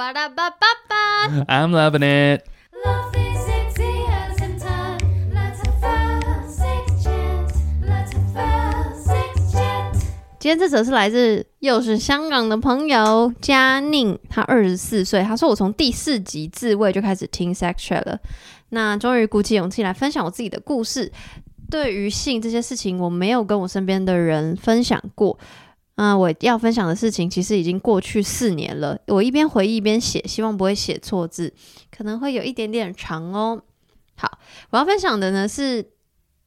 巴拉巴巴巴。I'm loving it。Love is sexy as in time. Let's have first six chance. Let's have first six chance. 今天这则是来自又是香港的朋友嘉宁，他二十四岁，他说我从第四集自慰就开始听 sex chat 了，那终于鼓起勇气来分享我自己的故事。对于性这些事情，我没有跟我身边的人分享过。嗯、我要分享的事情其实已经过去四年了。我一边回忆一边写，希望不会写错字，可能会有一点点长哦。好，我要分享的呢是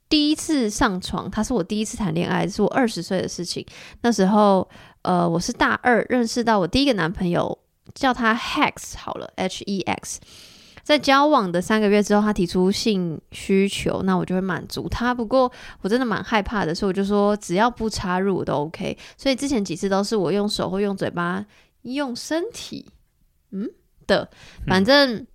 第一次上床，他是我第一次谈恋爱，是我二十岁的事情。那时候，呃，我是大二认识到我第一个男朋友，叫他 Hex 好了，H E X。在交往的三个月之后，他提出性需求，那我就会满足他。不过我真的蛮害怕的，所以我就说只要不插入我都 OK。所以之前几次都是我用手或用嘴巴、用身体，嗯的，反正。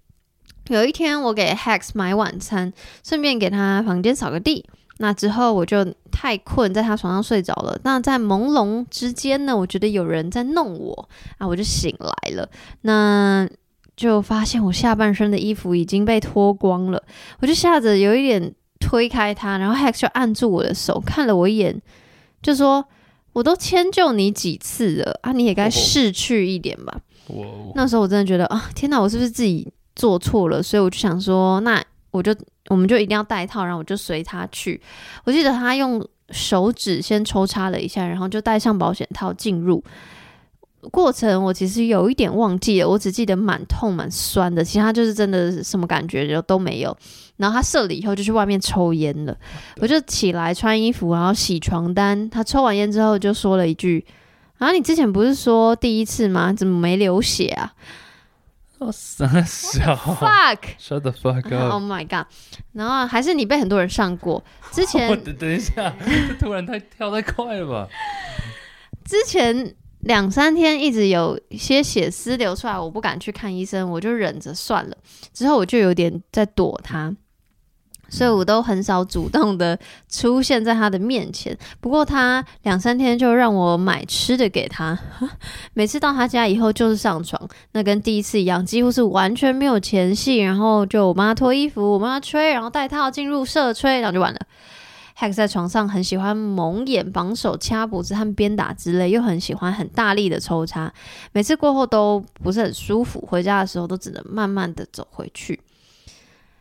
有一天，我给 Hex 买晚餐，顺便给他房间扫个地。那之后我就太困，在他床上睡着了。那在朦胧之间呢，我觉得有人在弄我啊，我就醒来了。那就发现我下半身的衣服已经被脱光了，我就吓着有一点推开他，然后 Hex 就按住我的手，看了我一眼，就说：“我都迁就你几次了啊，你也该逝去一点吧。”我那时候我真的觉得啊，天哪，我是不是自己做错了？所以我就想说，那我就我们就一定要戴套，然后我就随他去。我记得他用手指先抽插了一下，然后就戴上保险套进入。过程我其实有一点忘记了，我只记得蛮痛蛮酸的，其他就是真的什么感觉就都没有。然后他射了以后就去外面抽烟了，我就起来穿衣服，然后洗床单。他抽完烟之后就说了一句：“啊，你之前不是说第一次吗？怎么没流血啊哦三笑？”Fuck！，Shut the fuck Oh my god！然后还是你被很多人上过。之前 等等一下，突然太跳太快了吧？之前两三天一直有一些血丝流出来，我不敢去看医生，我就忍着算了。之后我就有点在躲他，所以我都很少主动的出现在他的面前。不过他两三天就让我买吃的给他，每次到他家以后就是上床，那跟第一次一样，几乎是完全没有前戏，然后就我帮他脱衣服，我帮他吹，然后戴套进入射吹，然后就完了。Hex 在床上很喜欢蒙眼、绑手、掐脖子和鞭打之类，又很喜欢很大力的抽插。每次过后都不是很舒服，回家的时候都只能慢慢的走回去。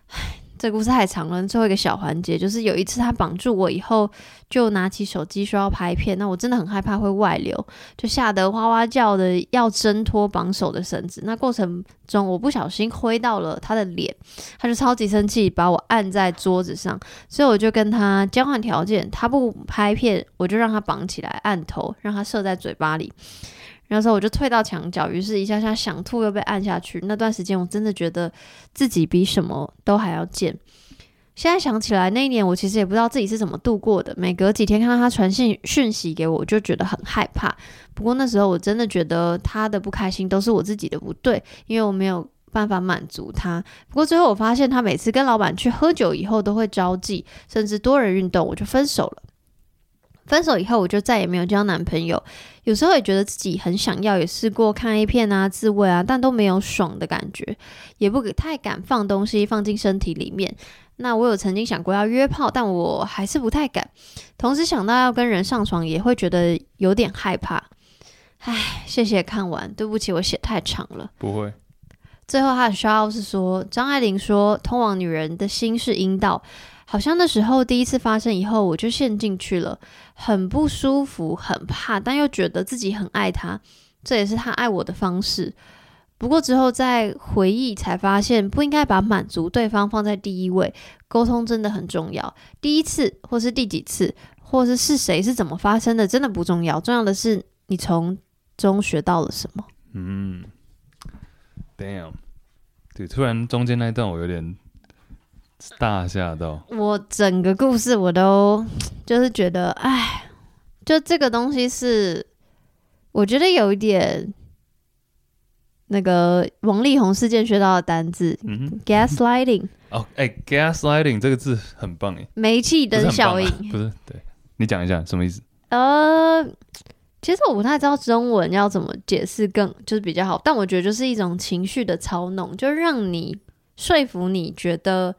唉，这故事太长了。最后一个小环节就是有一次他绑住我以后，就拿起手机说要拍片，那我真的很害怕会外流，就吓得哇哇叫的要挣脱绑手的绳子。那过程中我不小心挥到了他的脸，他就超级生气，把我按在桌子上。所以我就跟他交换条件，他不拍片，我就让他绑起来按头，让他射在嘴巴里。然后时候我就退到墙角，于是一下下想吐又被按下去。那段时间我真的觉得自己比什么都还要贱。现在想起来，那一年我其实也不知道自己是怎么度过的。每隔几天看到他传信讯息给我，我就觉得很害怕。不过那时候我真的觉得他的不开心都是我自己的不对，因为我没有办法满足他。不过最后我发现，他每次跟老板去喝酒以后都会招妓，甚至多人运动，我就分手了。分手以后，我就再也没有交男朋友。有时候也觉得自己很想要，也试过看 A 片啊、自慰啊，但都没有爽的感觉，也不太敢放东西放进身体里面。那我有曾经想过要约炮，但我还是不太敢。同时想到要跟人上床，也会觉得有点害怕。唉，谢谢看完，对不起，我写太长了。不会，最后他的 shout out 是说，张爱玲说，通往女人的心是阴道。好像那时候第一次发生以后，我就陷进去了，很不舒服，很怕，但又觉得自己很爱他，这也是他爱我的方式。不过之后再回忆才发现，不应该把满足对方放在第一位，沟通真的很重要。第一次或是第几次，或是是谁是怎么发生的，真的不重要，重要的是你从中学到了什么。嗯，Damn，对，突然中间那一段我有点大吓到，我整个故事我都 就是觉得，哎，就这个东西是，我觉得有一点那个王力宏事件学到的单字嗯，gaslighting。哦，哎，gaslighting 这个字很棒哎，煤气灯效应。啊，不是，对。你讲一下什么意思？呃，其实我不太知道中文要怎么解释更就是比较好，但我觉得就是一种情绪的操弄，就让你说服你觉得，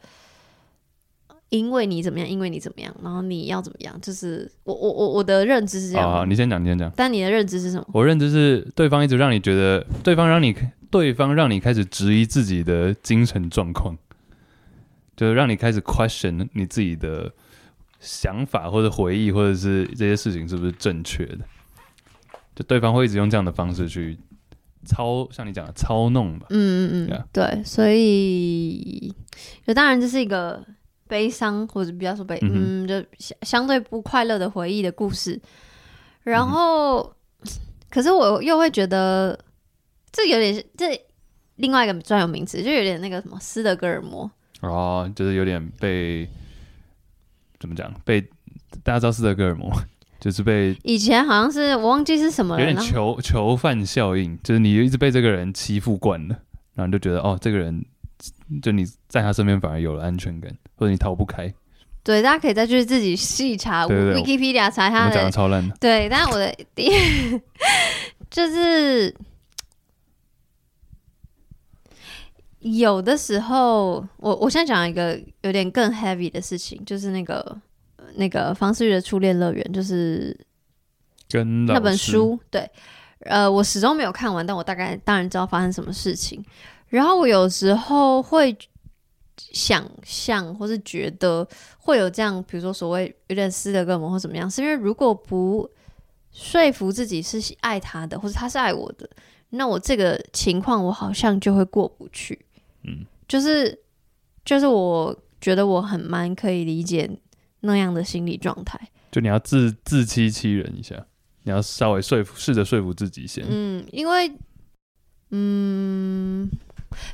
因为你怎么样，因为你怎么样，然后你要怎么样，就是我我我我的认知是这样，好好，你先讲，你先讲。但你的认知是什么？我认知是对方一直让你觉得，对方让你对方让你开始质疑自己的精神状况，就是让你开始 question 你自己的想法或者回忆或者是这些事情是不是正确的。就对方会一直用这样的方式去操，像你讲的操弄吧。嗯嗯嗯对，所以就当然这是一个悲伤或者比较说悲，嗯嗯，就相相对不快乐的回忆的故事。然嗯后，可是我又会觉得这有点这另外一个专有名词，就有点那个什么斯德哥尔摩。哦，就是有点被怎么讲？被大家知道斯德哥尔摩，就是被以前好像是我忘记是什么了，有点囚囚犯效应，就是你一直被这个人欺负惯了，然后你就觉得哦，这个人就你在他身边反而有了安全感，或者你逃不开。对，大家可以再去自己细查对对对。Wikipedia 查我他的们讲的超烂的，对，但是我的第一就是有的时候，我我现在讲一个有点更 heavy 的事情，就是那个呃那个方世玉的初恋乐园，就是那本书，对，呃，我始终没有看完，但我大概当然知道发生什么事情。然后我有时候会想象，或是觉得会有这样，比如说所谓有点斯德哥尔摩或怎么样，是因为如果不说服自己是爱他的，或者他是爱我的，那我这个情况我好像就会过不去。嗯，就是就是我觉得我很蛮可以理解那样的心理状态。就你要自自欺欺人一下，你要稍微说服，试着说服自己先。嗯，因为，嗯，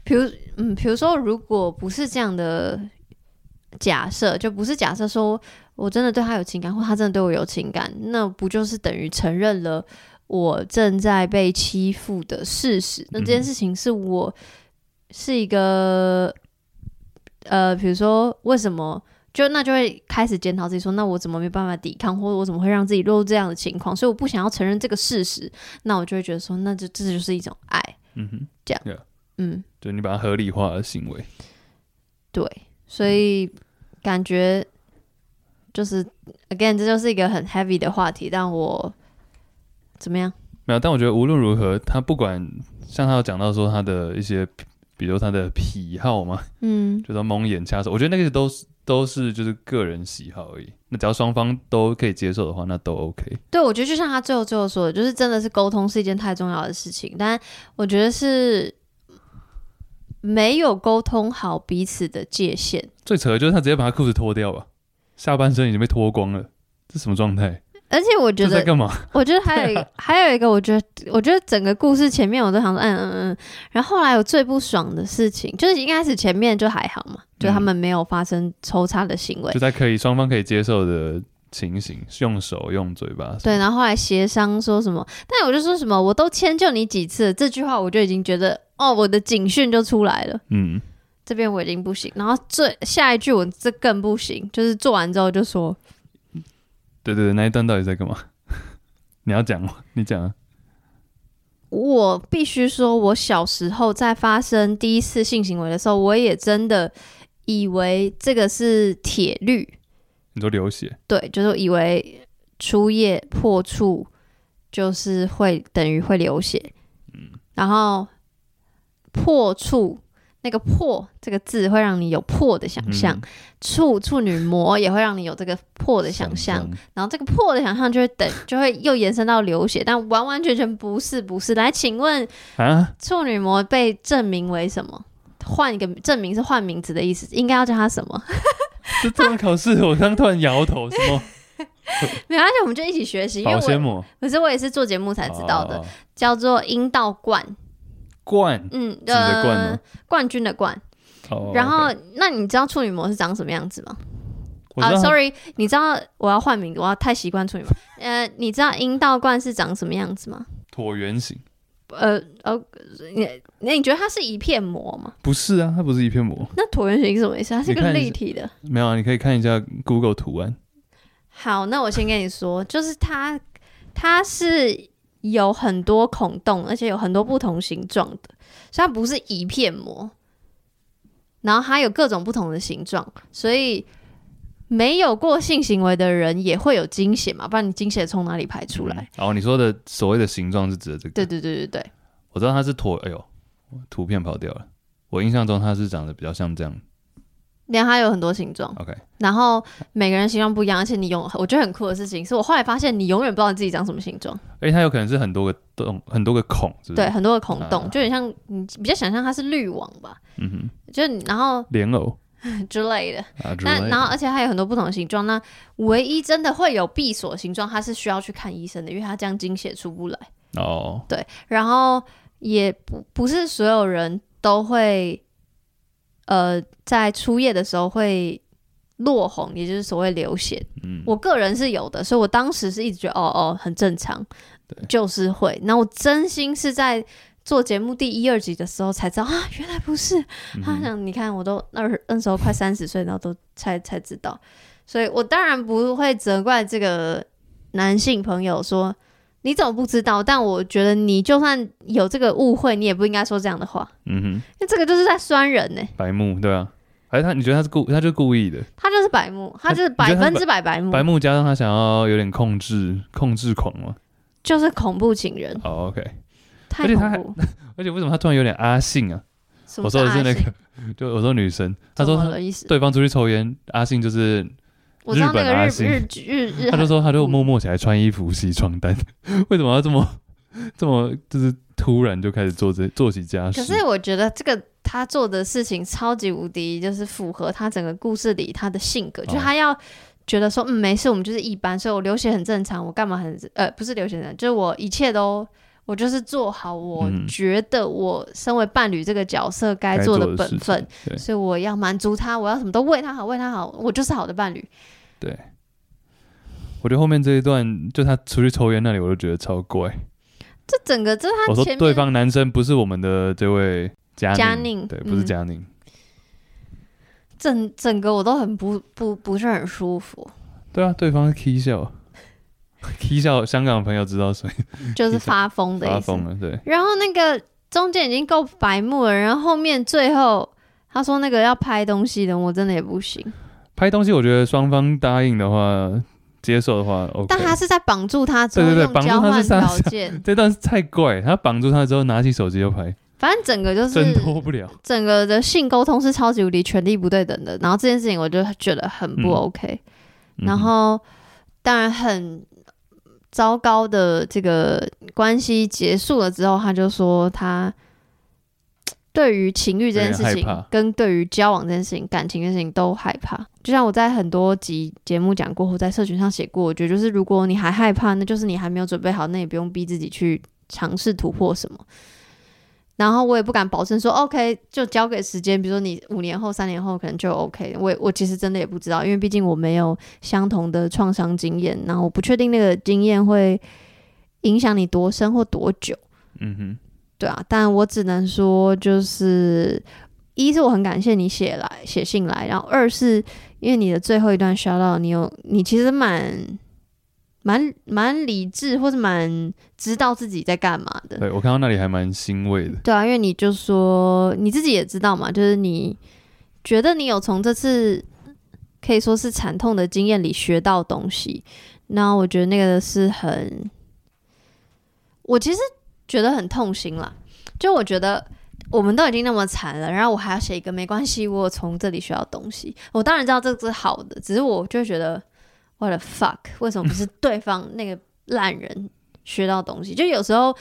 比如，嗯，比如说，如果不是这样的假设，就不是假设说我真的对他有情感，或他真的对我有情感，那不就是等于承认了我正在被欺负的事实？那这件事情是我是一个，呃，比如说为什么？就那就会开始检讨自己说，那我怎么没办法抵抗，或者我怎么会让自己落入这样的情况？所以我不想要承认这个事实，那我就会觉得说，那就这就是一种爱，嗯哼，这样嗯，就你把它合理化的行为。对，所以感觉就是 again，这就是一个很 heavy 的话题，但我怎么样？没有，但我觉得无论如何，他不管像他有讲到说他的一些，比如他的癖好嘛，嗯，就说蒙眼掐手，我觉得那个都是都是就是个人喜好而已。那只要双方都可以接受的话，那都 OK。对，我觉得就像他最后最后说的，就是真的是沟通是一件太重要的事情，但我觉得是没有沟通好彼此的界限。最扯的就是他直接把他裤子脱掉吧，下半身已经被脱光了，这什么状态？而且我觉得在干嘛？我觉得还有一个，还有一个，我觉得，我觉得整个故事前面我都想说，嗯嗯嗯，然后后来有最不爽的事情，就是一开始前面就还好嘛，就他们没有发生抽插的行为，就在可以双方可以接受的情形，用手用嘴巴。对，然后后来协商说什么，但我就说什么，我都迁就你几次，这句话我就已经觉得，哦，我的警讯就出来了，嗯，这边我已经不行，然后最下一句我这更不行，就是做完之后就说，对对对，那一段到底在干嘛？你要讲吗？你讲啊。我必须说，我小时候在发生第一次性行为的时候，我也真的以为这个是铁律，你说流血，对，就是以为初夜破处就是会等于会流血，嗯然后破处那个破这个字会让你有破的想象，嗯处处女膜也会让你有这个破的想象，然后这个破的想象就会等就会又延伸到流血，但完完全全不是不是。来，请问啊，处女膜被证明为什么？换一个证明是换名字的意思，应该要叫它什么？这这种考试，我刚突然摇头，什么 没关系我们就一起学习，因为我保鲜膜可是我也是做节目才知道的，哦叫做阴道冠，冠，嗯，指的冠呃吗，冠军的冠。哦然后那你知道处女膜是长什么样子吗？啊，sorry，你知道我要换名，我要太习惯处女膜。呃，你知道阴道冠是长什么样子吗？椭圆形，呃呃，你那你觉得它是一片膜吗？不是啊，它不是一片膜，那椭圆形是什么意思？它是个立体的。没有啊，你可以看一下 Google 图案，好，那我先跟你说，就是它它是有很多孔洞，而且有很多不同形状的，所以它不是一片膜。然后它有各种不同的形状，所以没有过性行为的人也会有经血嘛，不然你经血从哪里排出来？嗯然后你说的所谓的形状是指的这个？对对对对对，我知道它是椭，哎呦，图片跑掉了。我印象中它是长得比较像这样。连它有很多形状，OK，然后每个人形状不一样，而且你永我觉得很酷的事情是我后来发现你永远不知道你自己长什么形状，而且它有可能是很多个洞，很多个孔，是不是？对，，很多个孔洞，啊就有点像你比较想象它是滤网吧，嗯哼，就你然后莲藕 之类的。啊。那然后而且它有很多不同的形状，那唯一真的会有闭锁形状，它是需要去看医生的，因为它这样经血出不来。哦，对，然后也不不是所有人都会，呃，在初夜的时候会落红，也就是所谓流血。嗯，我个人是有的，所以我当时是一直觉得哦哦很正常，就是会。那我真心是在做节目第一二集的时候才知道啊，原来不是。他想你看，我都那那时候快三十岁，然后都才才知道，所以我当然不会责怪这个男性朋友说你怎么不知道，但我觉得你就算有这个误会，你也不应该说这样的话，嗯哼，那这个就是在酸人呢、白目对啊，还是他？你觉得他是故，他就是故意的？他就是白目，他就是百分之百白目，白目加上他想要有点控制控制狂嘛？就是恐怖情人，哦，OK。太而且他还恐怖。而且为什么他突然有点阿信啊？我说的是那个，就我说女生，他说？对方出去抽烟，阿信就是我知道那个日日日日日，他就说他就默默起来穿衣服、洗床单，为什么要这么这么就是突然就开始做这做起家事？可是我觉得这个他做的事情超级无敌，就是符合他整个故事里他的性格，就他要觉得说，嗯，没事，我们就是一般，所以我流血很正常，我干嘛很呃，不是流血很正常，就是我一切都。我就是做好我嗯。觉得我身为伴侣这个角色该该做的本分，对。所以我要满足他，我要什么都为他好，为他好，我就是好的伴侣。对，我觉得后面这一段就他出去抽烟那里，我都觉得超怪。这整个这是我说他对方男生不是我们的这位佳佳宁宁，对，不是嗯。佳宁，整整个我都很不不不是很舒服，对啊，对方是 K 笑 K 笑，香港朋友知道谁 就是发疯的意思。发疯了，对，然后那个中间已经够白目了，然后后面最后他说那个要拍东西的，我真的也不行。拍东西，我觉得双方答应的话，接受的话，OK。但他是在绑住他之后交换条 件，这段是太怪，他绑住他之后拿起手机就拍，反正整个就是挣是脱不了。整个的性沟通是超级无敌权力不对等的。然后这件事情我就觉得很不嗯 OK，、嗯然后当然很糟糕的这个关系结束了之后，他就说他 对于情欲这件事情跟对于交往这件事情、感情这件事情都害怕。就像我在很多集节目讲过，或在社群上写过，我觉得就是如果你还害怕，那就是你还没有准备好，那也不用逼自己去尝试突破什么。然后我也不敢保证说 OK 就交给时间，比如说你五年后、三年后可能就 OK。我也我其实真的也不知道，因为毕竟我没有相同的创伤经验，然后我不确定那个经验会影响你多深或多久，嗯哼，对啊。但我只能说，就是一是我很感谢你写来写信来，然后二是因为你的最后一段 shout out，你有你其实蛮蛮蛮理智，或是蛮知道自己在干嘛的。对我看到那里还蛮欣慰的。对啊，因为你就说你自己也知道嘛，就是你觉得你有从这次可以说是惨痛的经验里学到东西，那我觉得那个是很，我其实觉得很痛心啦。就我觉得我们都已经那么惨了，然后我还要写一个没关系，我从这里学到东西。我当然知道这是好的，只是我就会觉得 what the fuck，为什么不是 对方那个烂人学到东西？就有时候。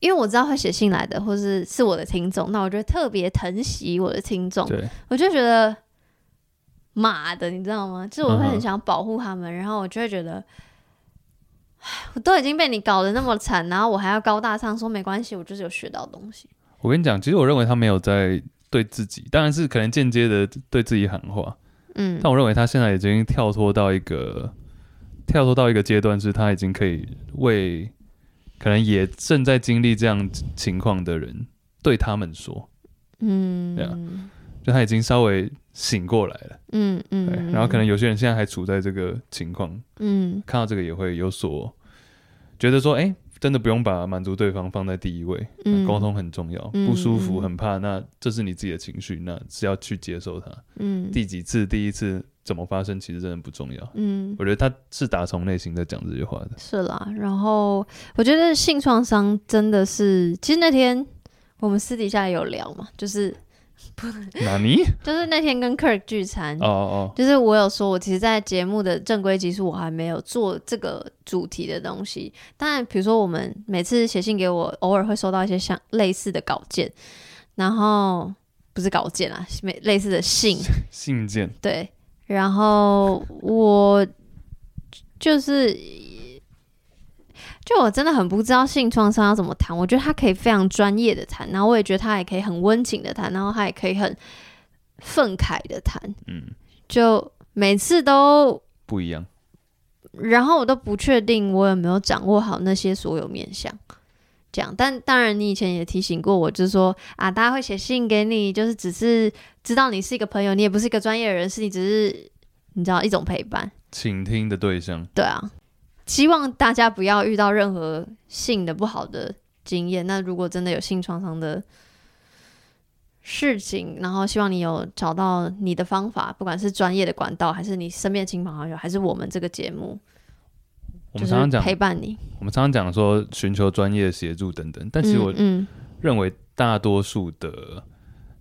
因为我知道会写信来的，或是是我的听众，那我就会特别疼惜我的听众，对，我就觉得妈的，你知道吗？就是我会很想保护他们，然后我就会觉得，唉我都已经被你搞得那么惨，然后我还要高大上说没关系，我就是有学到东西。我跟你讲，其实我认为他没有在对自己，当然是可能间接的对自己喊话，嗯。但我认为他现在已经跳脱到一个跳脱到一个阶段，是他已经可以为可能也正在经历这样情况的人对他们说，嗯。对啊就他已经稍微醒过来了，嗯对，嗯，然后可能有些人现在还处在这个情况，嗯。看到这个也会有所觉得说，哎、真的不用把满足对方放在第一位，嗯沟通很重要，嗯不舒服嗯很怕，那这是你自己的情绪，那是要去接受它。嗯第几次、第一次怎么发生，其实真的不重要。嗯，我觉得他是打从内心在讲这句话的。是啦。然后我觉得性创伤真的是，其实那天我们私底下也有聊嘛，就是哪尼？就是那天跟 Kirk 聚餐，哦哦就是我有说，我其实，在节目的正规集数，我还没有做这个主题的东西。当然，比如说我们每次写信给我，偶尔会收到一些像类似的稿件，然后不是稿件啊，类类似的信，哦，信件。对。然后我就是，就我真的很不知道性创伤要怎么谈。我觉得他可以非常专业的谈，然后我也觉得他也可以很温情的谈，然后他也可以很愤慨的谈。嗯，就每次都，不一样。然后我都不确定我有没有掌握好那些所有面相。这样，但当然，你以前也提醒过我，就是说啊，大家会写信给你，就是只是知道你是一个朋友，你也不是一个专业人士，你只是你知道一种陪伴。倾听的对象，对啊，希望大家不要遇到任何性的不好的经验。那如果真的有性创伤的事情，然后希望你有找到你的方法，不管是专业的管道，还是你身边的亲朋好友，还是我们这个节目，就是我们常常讲，陪伴你。我们常常讲说寻求专业协助等等，但其实我嗯认为大多数的，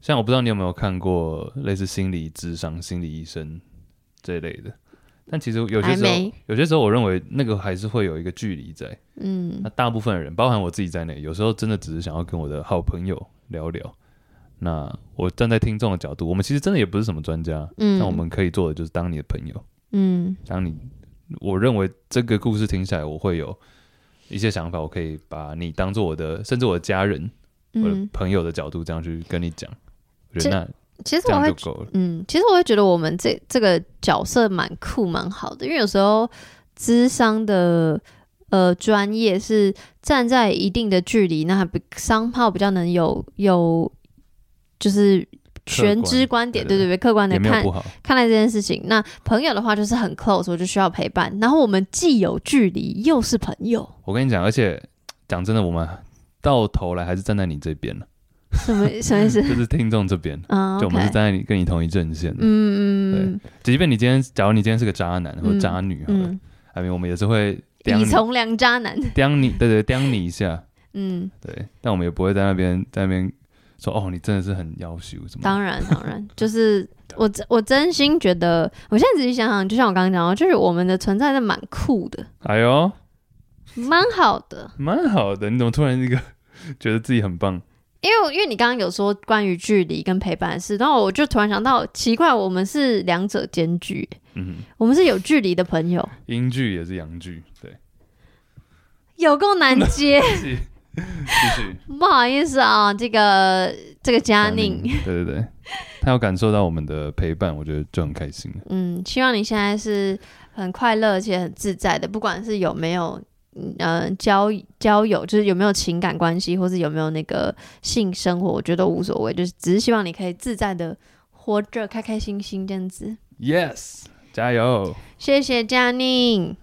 像我不知道你有没有看过类似心理智商、心理医生这一类的，但其实有些时候，有些时候我认为那个还是会有一个距离在。嗯。那大部分的人，包含我自己在内，有时候真的只是想要跟我的好朋友聊聊。那我站在听众的角度，我们其实真的也不是什么专家，嗯，那我们可以做的就是当你的朋友，嗯。当你，我认为这个故事听起来，我会有一些想法，我可以把你当做我的，甚至我的家人、我的嗯，朋友的角度这样去跟你讲，我觉得那这其实我会。嗯，其实我会觉得我们这这个角色蛮酷蛮好的，因为有时候智商的呃专业是站在一定的距离，那比商炮比较能有有就是全知观点，对对对客观的看看待这件事情。那朋友的话就是很 close，我就需要陪伴，然后我们既有距离又是朋友，我跟你讲，而且讲真的，我们到头来还是站在你这边了，什么什么意思？就是听众这边，啊就我们是站在你跟你同一阵线的。嗯嗯对即便你今天，假如你今天是个渣男或者渣女好了，嗯，I mean, 我们也是会你、以从良渣男，刁你，对对，刁你一下，嗯。对，但我们也不会在那边在那边说哦，你真的是很要求什么。当然，当然，就是我真我真心觉得，我现在仔细想想，就像我刚刚讲的，就是我们的存在是蛮酷的，哎呦，蛮好的。蛮好的，你怎么突然一个觉得自己很棒？因为因为你刚刚有说关于距离跟陪伴的事，然后我就突然想到，奇怪，我们是两者兼具，嗯，我们是有距离的朋友，英剧也是阳剧，对，有够难接，继续。不好意思啊，这个这个佳宁，对对对，他有感受到我们的陪伴，我觉得就很开心了。嗯，希望你现在是很快乐而且很自在的，不管是有没有。嗯呃，交交友就是有没有情感关系，或是有没有那个性生活，我觉得都无所谓，就是只是希望你可以自在的活着，开开心心这样子。Yes，加油！谢谢佳宁。